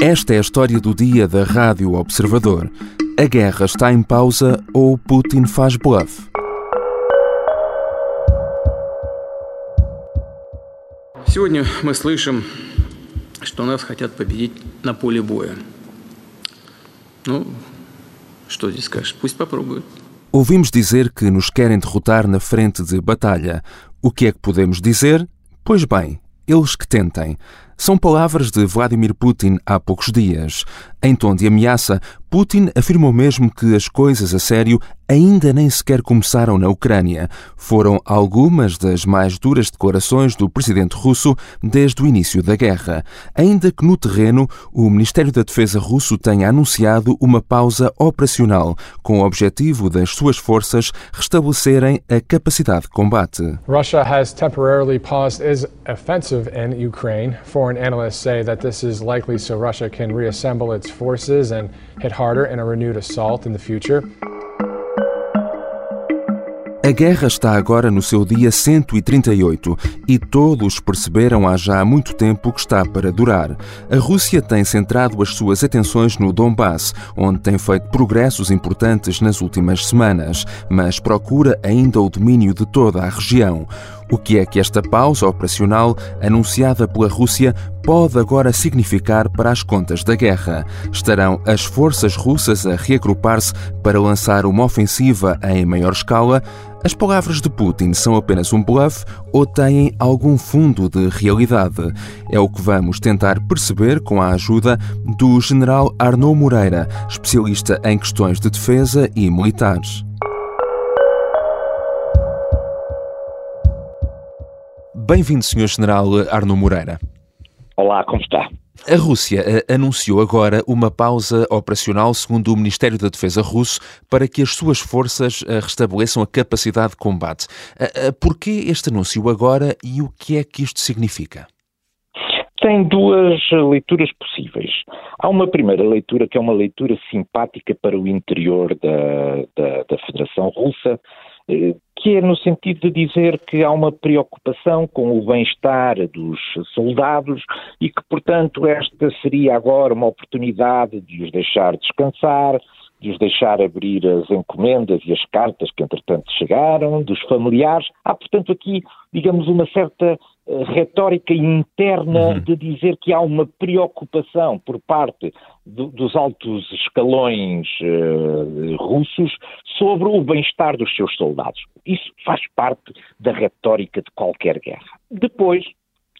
Esta é a história do dia da Rádio Observador. A guerra está em pausa ou Putin faz bluff? Сегодня мы слышим, что нас хотят победить на поле боя. Ну, что здесь скажешь? Пусть попробуют. Ouvimos dizer que nos querem derrotar na frente de batalha. O que é que podemos dizer? Pois bem, eles que tentem. São palavras de Vladimir Putin há poucos dias. Em tom de ameaça, Putin afirmou mesmo que as coisas a sério ainda nem sequer começaram na Ucrânia. Foram algumas das mais duras declarações do presidente russo desde o início da guerra. Ainda que no terreno, o Ministério da Defesa russo tenha anunciado uma pausa operacional com o objetivo das suas forças restabelecerem a capacidade de combate. Russia has temporarily paused its offensive in Ukraine. Foreign analysts say that this is likely so Russia can reassemble its forces and hit harder in a renewed assault in the future. A guerra está agora no seu dia 138 e todos perceberam há já muito tempo que está para durar. A Rússia tem centrado as suas atenções no Donbass, onde tem feito progressos importantes nas últimas semanas, mas procura ainda o domínio de toda a região. O que é que esta pausa operacional anunciada pela Rússia pode agora significar para as contas da guerra? Estarão as forças russas a reagrupar-se para lançar uma ofensiva em maior escala? As palavras de Putin são apenas um bluff ou têm algum fundo de realidade? É o que vamos tentar perceber com a ajuda do general Arnaud Moreira, especialista em questões de defesa e militares. Bem-vindo, Sr. General Arno Moreira. Olá, como está? A Rússia eh, anunciou agora uma pausa operacional, segundo o Ministério da Defesa russo, para que as suas forças eh, restabeleçam a capacidade de combate. Eh, Por que este anúncio agora e o que é que isto significa? Tem duas leituras possíveis. Há uma primeira leitura que é uma leitura simpática para o interior da, da, da Federação Russa, que é no sentido de dizer que há uma preocupação com o bem-estar dos soldados e que, portanto, esta seria agora uma oportunidade de os deixar descansar, de os deixar abrir as encomendas e as cartas que, entretanto, chegaram, dos familiares. Há, portanto, aqui, digamos, uma certa uh, retórica interna uhum. de dizer que há uma preocupação por parte do, dos altos escalões uh, russos sobre o bem-estar dos seus soldados. Isso faz parte da retórica de qualquer guerra. Depois,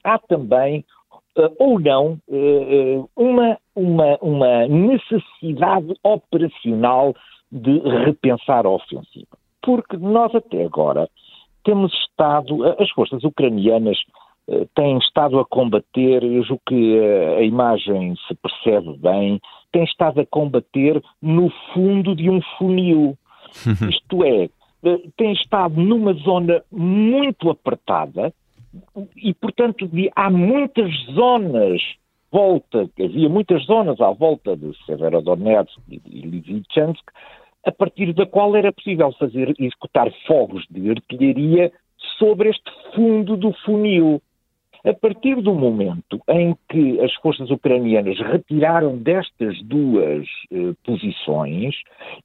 há também Uh, ou não uh, uma, uma, uma necessidade operacional de repensar a ofensiva. Porque nós até agora temos estado, as forças ucranianas uh, têm estado a combater, eu julgo que a imagem se percebe bem, têm estado a combater no fundo de um funil. Isto é, têm estado numa zona muito apertada, e, portanto, há muitas zonas volta, havia muitas zonas à volta de Severodonetsk e Lysychansk, a partir da qual era possível fazer executar fogos de artilharia sobre este fundo do funil. A partir do momento em que as forças ucranianas retiraram destas duas eh, posições,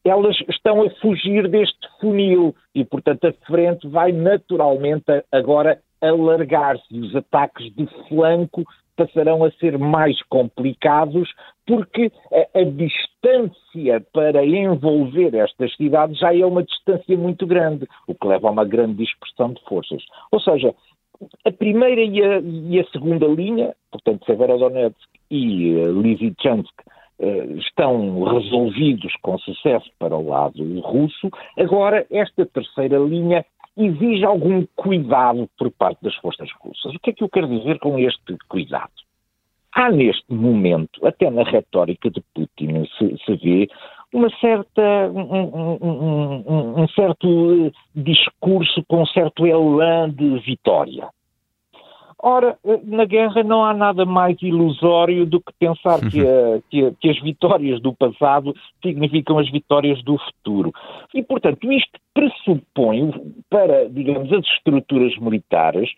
elas estão a fugir deste funil e, portanto, a frente vai naturalmente agora alargar-se e os ataques de flanco passarão a ser mais complicados porque a, a, distância para envolver estas cidades já é uma distância muito grande, o que leva a uma grande dispersão de forças. Ou seja, a primeira e a, e a segunda linha, portanto Severodonetsk e uh, Lysychansk, uh, estão resolvidos com sucesso para o lado russo. Agora, esta terceira linha exige algum cuidado por parte das forças russas. O que é que eu quero dizer com este cuidado? Há neste momento, até na retórica de Putin, se, se vê uma certa, um, um, um, um, certo discurso com um certo elan de vitória. Ora, na guerra não há nada mais ilusório do que pensar que, a, que, a, que, as vitórias do passado significam as vitórias do futuro. E, portanto, isto pressupõe para, digamos, as estruturas militares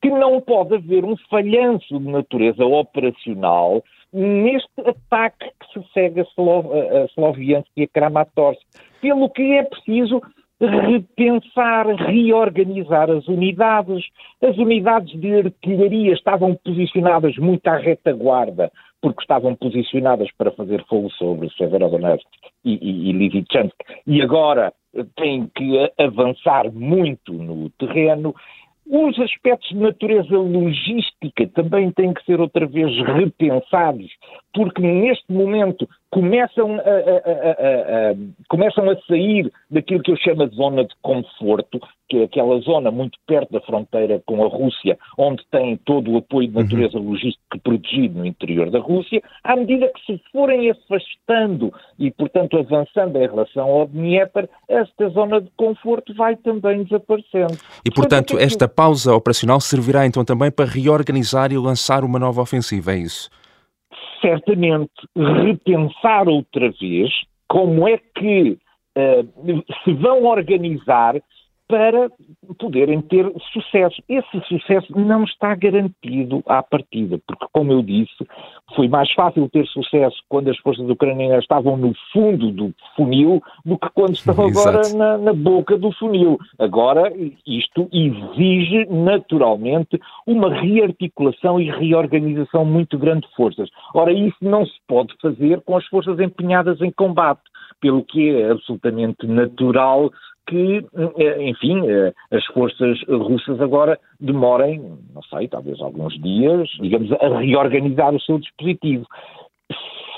que não pode haver um falhanço de natureza operacional neste ataque que se segue a, a Sloviansk e a Kramatorsk. Pelo que é preciso repensar, reorganizar as unidades. As unidades de artilharia estavam posicionadas muito à retaguarda, porque estavam posicionadas para fazer fogo sobre Severodonetsk e, e, e e agora têm que avançar muito no terreno. Os aspectos de natureza logística também têm que ser outra vez repensados, porque neste momento começam a, a, a, começam a sair daquilo que eu chamo de zona de conforto, que é aquela zona muito perto da fronteira com a Rússia, onde tem todo o apoio de uhum. natureza logística protegido no interior da Rússia, à medida que se forem afastando e, portanto, avançando em relação ao Dnieper, esta zona de conforto vai também desaparecendo. E, portanto, portanto esta pausa operacional servirá então também para reorganizar e lançar uma nova ofensiva, é isso? Certamente repensar outra vez como é que uh, se vão organizar para poderem ter sucesso. Esse sucesso não está garantido à partida, porque, como eu disse, foi mais fácil ter sucesso quando as forças ucranianas estavam no fundo do funil do que quando estão agora na, na, boca do funil. Agora, isto exige naturalmente uma rearticulação e reorganização muito grande de forças. Ora, isso não se pode fazer com as forças empenhadas em combate pelo que é absolutamente natural que, eh, enfim, eh, as forças russas agora demorem, não sei, talvez alguns dias, digamos, a reorganizar o seu dispositivo.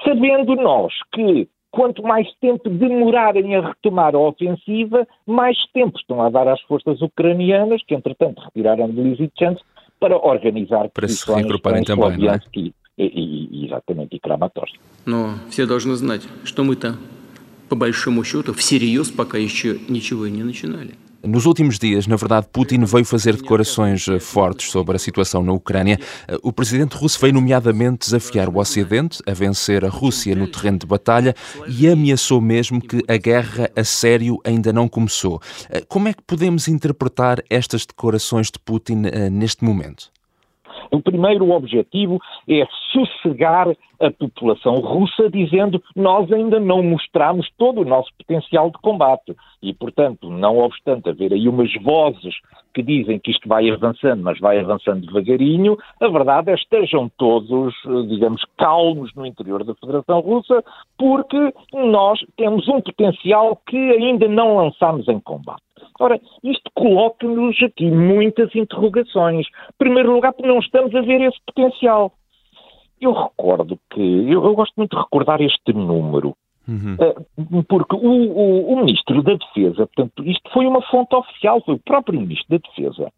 Sabendo nós que quanto mais tempo demorarem a retomar a ofensiva, mais tempo estão a dar às forças ucranianas, que entretanto retiraram de Lysychansk, para organizar para se regruparem também, não é? E, e, exatamente, e Kramatorsk. Mas todos devem saber que estamos lá. по большому счету, всерьез пока еще ничего и не начинали. Nos últimos dias, na verdade, Putin veio fazer declarações eh, fortes sobre a situação na Ucrânia. Eh, o presidente russo veio, nomeadamente, desafiar o Ocidente a vencer a Rússia no terreno de batalha e ameaçou mesmo que a guerra a sério ainda não começou. Eh, como é que podemos interpretar estas declarações de Putin neste momento? O primeiro objetivo é sossegar a população russa, dizendo nós ainda não mostramos todo o nosso potencial de combate. E, portanto, não obstante haver aí umas vozes que dizem que isto vai avançando, mas vai avançando devagarinho, a verdade é que estejam todos, digamos, calmos no interior da Federação Russa, porque nós temos um potencial que ainda não lançamos em combate. Ora, isto coloca-nos aqui muitas interrogações. Em primeiro lugar, porque não estamos a ver esse potencial. Eu recordo que, eu, eu gosto muito de recordar este número, uhum. uh, porque o, o, o, Ministro da Defesa, portanto, isto foi uma fonte oficial, foi o próprio Ministro da Defesa,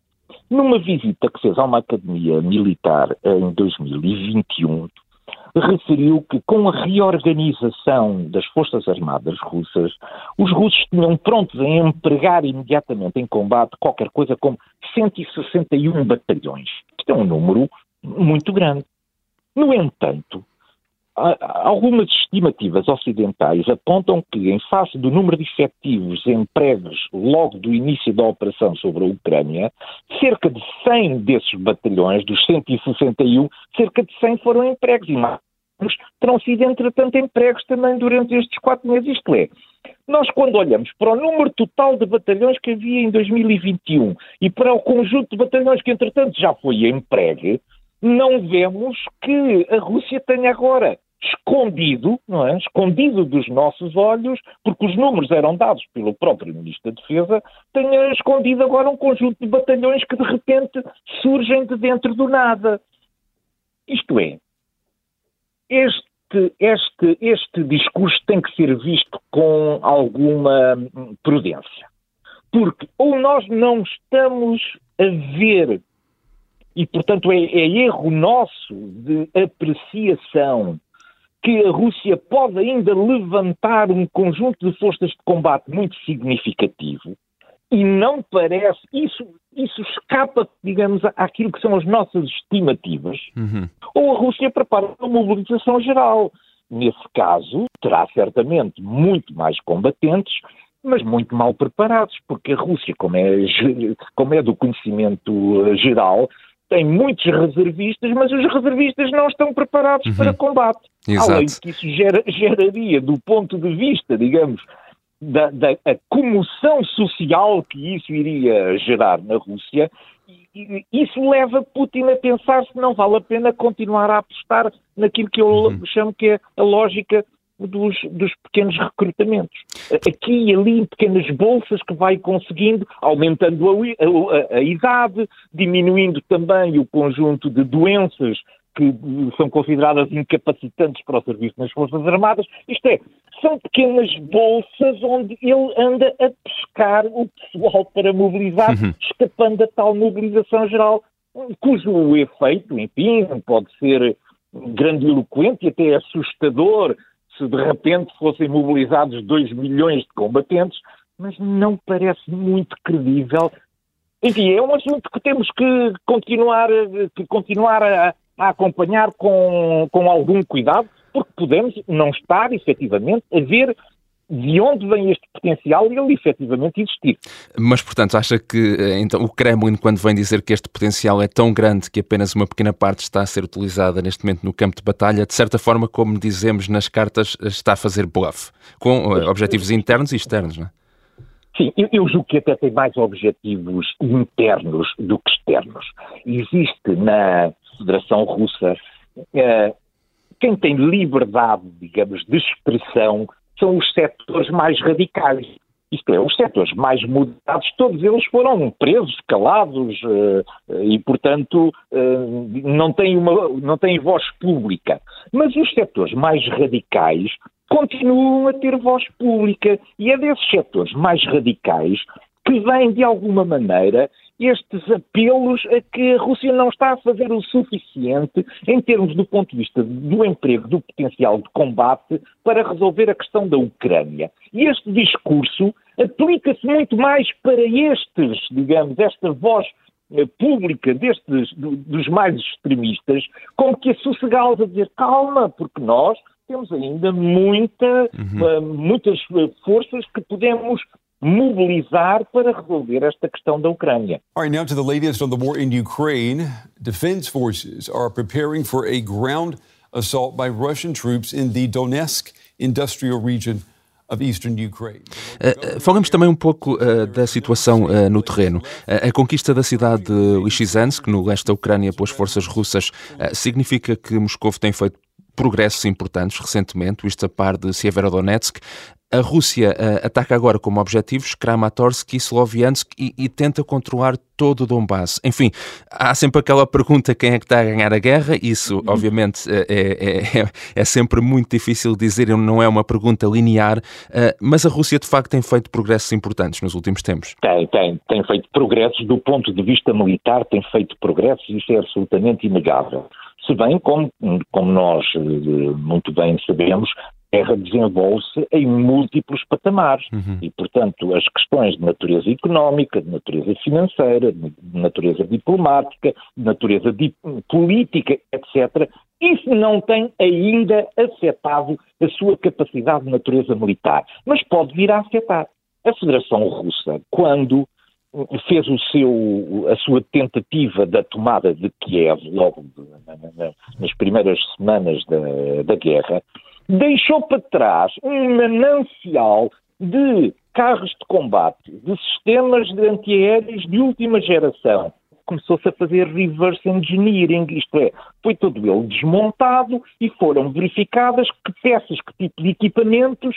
numa visita que fez a uma academia militar em 2021, referiu que com a reorganização das Forças Armadas russas, os russos tinham prontos a empregar imediatamente em combate qualquer coisa como 161 batalhões. Isto é um número muito grande. No entanto, Algumas estimativas ocidentais apontam que, em face do número de efetivos empregos logo do início da operação sobre a Ucrânia, cerca de 100 desses batalhões, dos 161, cerca de 100 foram empregos e mais terão sido, entretanto, empregos também durante estes quatro meses. Isto é, nós, quando olhamos para o número total de batalhões que havia em 2021 e para o conjunto de batalhões que, entretanto, já foi empregue, não vemos que a Rússia tenha agora escondido, não é? Escondido dos nossos olhos, porque os números eram dados pelo próprio Ministro da Defesa, tenha escondido agora um conjunto de batalhões que de repente surgem de dentro do nada. Isto é, este, este, este discurso tem que ser visto com alguma prudência. Porque ou nós não estamos a ver e, portanto, é, é erro nosso de apreciação que a Rússia pode ainda levantar um conjunto de forças de combate muito significativo e não parece, isso, isso escapa, digamos, àquilo que são as nossas estimativas, uhum. ou a Rússia prepara uma mobilização geral. Nesse caso, terá certamente muito mais combatentes, mas muito mal preparados, porque a Rússia, como é, como é do conhecimento geral, tem muitos reservistas, mas os reservistas não estão preparados uhum. para combate. Exato. Além de que isso gera, geraria, do ponto de vista, digamos, da, da comoção social que isso iria gerar na Rússia, isso leva Putin a pensar se não vale a pena continuar a apostar naquilo que eu uhum. chamo que é a lógica dos, dos, pequenos recrutamentos. Aqui e ali, em pequenas bolsas que vai conseguindo, aumentando a, a, a idade, diminuindo também o conjunto de doenças que são consideradas incapacitantes para o serviço nas Forças Armadas. Isto é, são pequenas bolsas onde ele anda a pescar o pessoal para mobilizar, uhum. escapando da tal mobilização geral, cujo efeito, enfim, pode ser grandiloquente e até assustador se de repente fossem mobilizados 2 milhões de combatentes, mas não parece muito credível. Enfim, é um assunto que temos que continuar, que continuar a, a acompanhar com, com algum cuidado, porque podemos não estar, efetivamente, a ver de onde vem este potencial e ele efetivamente existir. Mas, portanto, acha que eh, então, o Kremlin, quando vem dizer que este potencial é tão grande que apenas uma pequena parte está a ser utilizada neste momento no campo de batalha, de certa forma, como dizemos nas cartas, está a fazer bluff, com eh, objetivos internos e externos, não é? Sim, eu, eu, julgo que até tem mais objetivos internos do que externos. Existe na Federação Russa eh, quem tem liberdade, digamos, de expressão são os setores mais radicais. Isto é, os setores mais moderados, todos eles foram presos, calados eh, e, portanto, eh, não têm, uma, não têm voz pública. Mas os setores mais radicais continuam a ter voz pública e é desses setores mais radicais que vêm, de alguma maneira, estes apelos a que a Rússia não está a fazer o suficiente em termos do ponto de vista do emprego, do potencial de combate para resolver a questão da Ucrânia. E este discurso aplica-se muito mais para estes, digamos, esta voz eh, pública destes, dos mais extremistas, como que a sossegá-los a dizer calma, porque nós temos ainda muita, uhum. Eh, muitas eh, forças que podemos mobilizar para resolver esta questão da Ucrânia. All right, now to the latest on the war in Ukraine. Defense forces are preparing for a ground assault by Russian troops in the Donetsk industrial region. Uh, falamos também um pouco uh, da situação uh, no terreno. a conquista da cidade de Lysychansk, no leste da Ucrânia, pelas forças russas, significa que Moscou tem feito progressos importantes recentemente, isto a par de Severodonetsk. A Rússia uh, ataca agora como objetivos Kramatorsk e Sloviansk e, e, tenta controlar todo o Donbass. Enfim, há sempre aquela pergunta quem é que está a ganhar a guerra. Isso, uhum. obviamente, é, é, é, é, sempre muito difícil dizer, não é uma pergunta linear, uh, mas a Rússia de facto tem feito progressos importantes nos últimos tempos. Tem, tem, tem feito progressos do ponto de vista militar, tem feito progressos, isso é absolutamente inegável. Se bem como, como nós eh, muito bem sabemos, a guerra desenvolve-se em múltiplos patamares uhum. e, portanto, as questões de natureza económica, de natureza financeira, de natureza diplomática, de natureza dip política, etc., isso não tem ainda afetado a sua capacidade de natureza militar, mas pode vir a afetar. A Federação Russa, quando fez o seu, a sua tentativa da tomada de Kiev logo nas primeiras semanas da, da guerra, deixou para trás um manancial de carros de combate, de sistemas de antiaéreos de última geração. Começou-se a fazer reverse engineering, isto é, foi todo ele desmontado e foram verificadas que peças, que tipo de equipamentos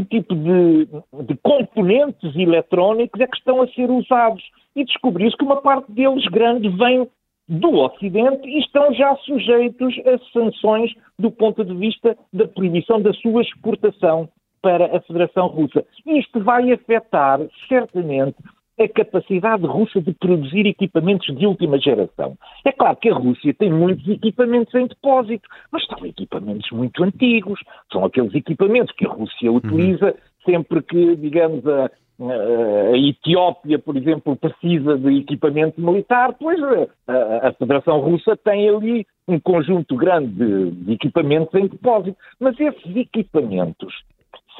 que tipo de, de componentes eletrónicos é que estão a ser usados. E descobriu-se que uma parte deles grande vem do Ocidente e estão já sujeitos a sanções do ponto de vista da proibição da sua exportação para a Federação Russa. Isto vai afetar, certamente, a capacidade russa de produzir equipamentos de última geração. É claro que a Rússia tem muitos equipamentos em depósito, mas são equipamentos muito antigos, são aqueles equipamentos que a Rússia utiliza uhum. sempre que, digamos, a, a Etiópia, por exemplo, precisa de equipamento militar, pois a, a, Federação Russa tem ali um conjunto grande de, de equipamentos em depósito. Mas esses equipamentos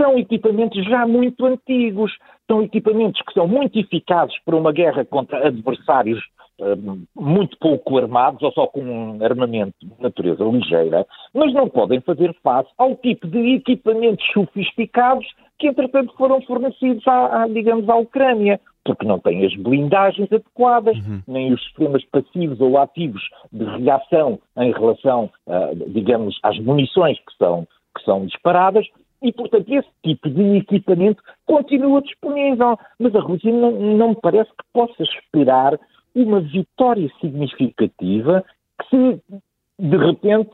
são equipamentos já muito antigos, são equipamentos que são muito eficazes para uma guerra contra adversários muito pouco armados ou só com um armamento de natureza ligeira, mas não podem fazer face ao tipo de equipamentos sofisticados que, entretanto, foram fornecidos, à, à digamos, à Ucrânia porque não têm as blindagens adequadas, uhum. nem os sistemas passivos ou ativos de reação em relação, uh, digamos, às munições que são, que são disparadas, e, portanto, esse tipo de equipamento continua disponível. Mas a Rússia não, não me parece que possa esperar uma vitória significativa que se, de repente,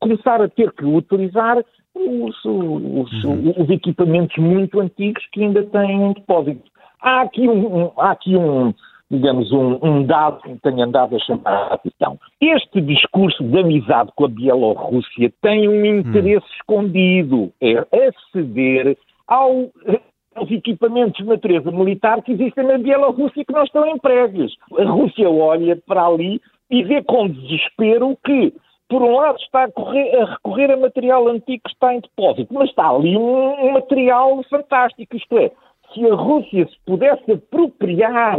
começar a ter que utilizar os, os, uhum. os equipamentos muito antigos que ainda têm em depósito. Há aqui um, um há aqui um, digamos, um, um, dado que tenho andado a chamar a atenção. Este discurso de amizade com a Bielorrússia tem um interesse hum. escondido, é aceder ao, aos equipamentos de natureza militar que existem na Bielorrússia que não estão empregos. A Rússia olha para ali e vê com desespero que por um lado, está a, correr, a, recorrer a material antigo que está em depósito, mas está ali um, um material fantástico, isto é, se a Rússia se pudesse apropriar,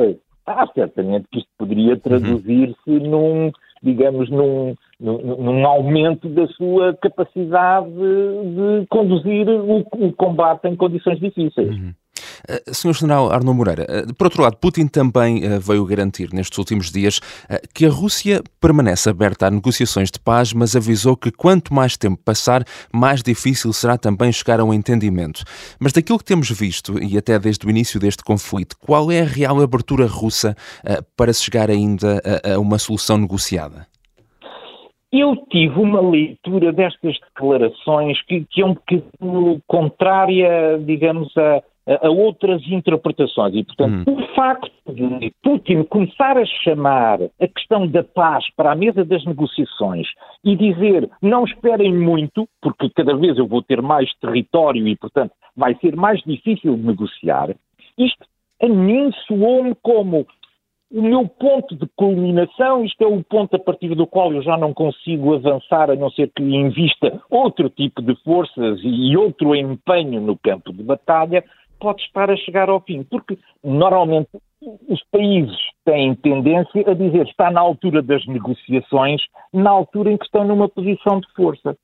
ah, certamente que isto poderia uhum. traduzir-se num, digamos, num, num, num, aumento da sua capacidade de, de conduzir o, o, combate em condições difíceis. Uhum. Uh, Senhor General Arno Moreira, uh, por outro lado, Putin também uh, veio garantir nestes últimos dias que a Rússia permanece aberta a negociações de paz, mas avisou que quanto mais tempo passar, mais difícil será também chegar a um entendimento. Mas daquilo que temos visto, e até desde o início deste conflito, qual é a real abertura russa para se chegar ainda a, a uma solução negociada? Eu tive uma leitura destas declarações que, que é um bocadinho contrária, digamos, a, a outras interpretações. E, portanto, hum. o facto de Putin começar a chamar a questão da paz para a mesa das negociações e dizer não esperem muito, porque cada vez eu vou ter mais território e, portanto, vai ser mais difícil de negociar, isto a mim soou-me como o meu ponto de culminação, isto é o ponto a partir do qual eu já não consigo avançar, a não ser que invista outro tipo de forças e outro empenho no campo de batalha, pode estar a chegar ao fim, porque normalmente os países têm tendência a dizer está na altura das negociações, na altura em que estão numa posição de força.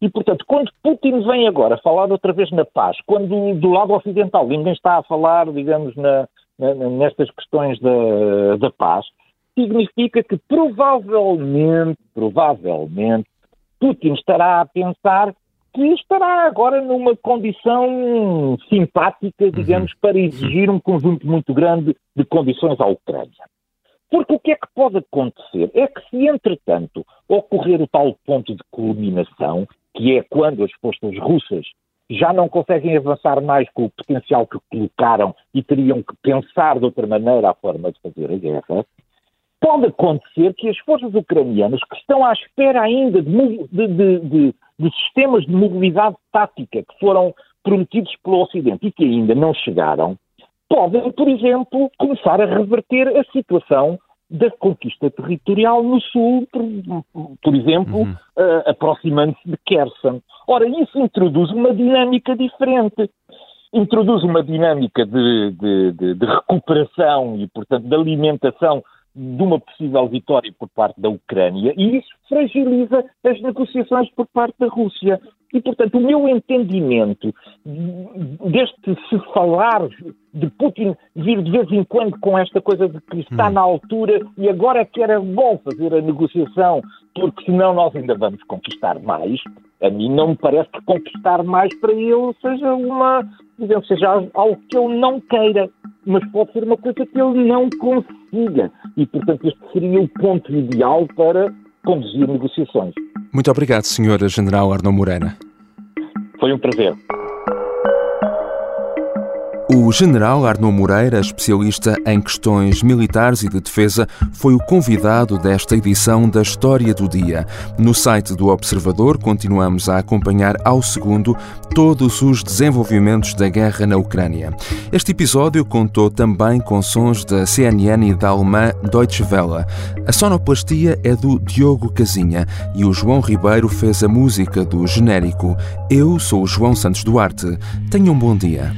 E, portanto, quando Putin vem agora falar outra vez na paz, quando do lado ocidental ninguém está a falar, digamos, na, na, nestas questões da, da paz, significa que provavelmente, provavelmente, Putin estará a pensar que estará agora numa condição simpática, uhum. digamos, uhum. para exigir um conjunto muito grande de condições à Ucrânia. Porque o que é que pode acontecer? É que se, entretanto, ocorrer o tal ponto de culminação, que é quando as forças russas já não conseguem avançar mais com o potencial que colocaram e teriam que pensar de outra maneira a forma de fazer a guerra, pode acontecer que as forças ucranianas, que estão à espera ainda de, de, de, de sistemas de mobilidade tática que foram prometidos pelo Ocidente e que ainda não chegaram, podem, por exemplo, começar a reverter a situação da conquista territorial no Sul, por, por exemplo, uhum. uh, aproximando-se de Kherson. Ora, isso introduz uma dinâmica diferente. Introduz uma dinâmica de, de, de, de recuperação e, portanto, de alimentação de uma possível vitória por parte da Ucrânia e isso fragiliza as negociações por parte da Rússia. E, portanto, o meu entendimento deste se falar de Putin vir de vez em quando com esta coisa de que está hum. na altura e agora que era bom fazer a negociação, porque senão nós ainda vamos conquistar mais, a mim não me parece que conquistar mais para ele seja uma, digamos, seja algo que ele não queira, mas pode ser uma coisa que ele não consiga. E, portanto, este seria o ponto ideal para conduzir negociações. Muito obrigado, Sr. General Arno Moreira. Foi um prazer. O general Arno Moreira, especialista em questões militares e de defesa, foi o convidado desta edição da História do Dia. No site do Observador continuamos a acompanhar ao segundo todos os desenvolvimentos da guerra na Ucrânia. Este episódio contou também com sons da CNN e da alemã Deutsche Welle. A sonoplastia é do Diogo Casinha e o João Ribeiro fez a música do genérico. Eu sou o João Santos Duarte. Tenham um bom dia.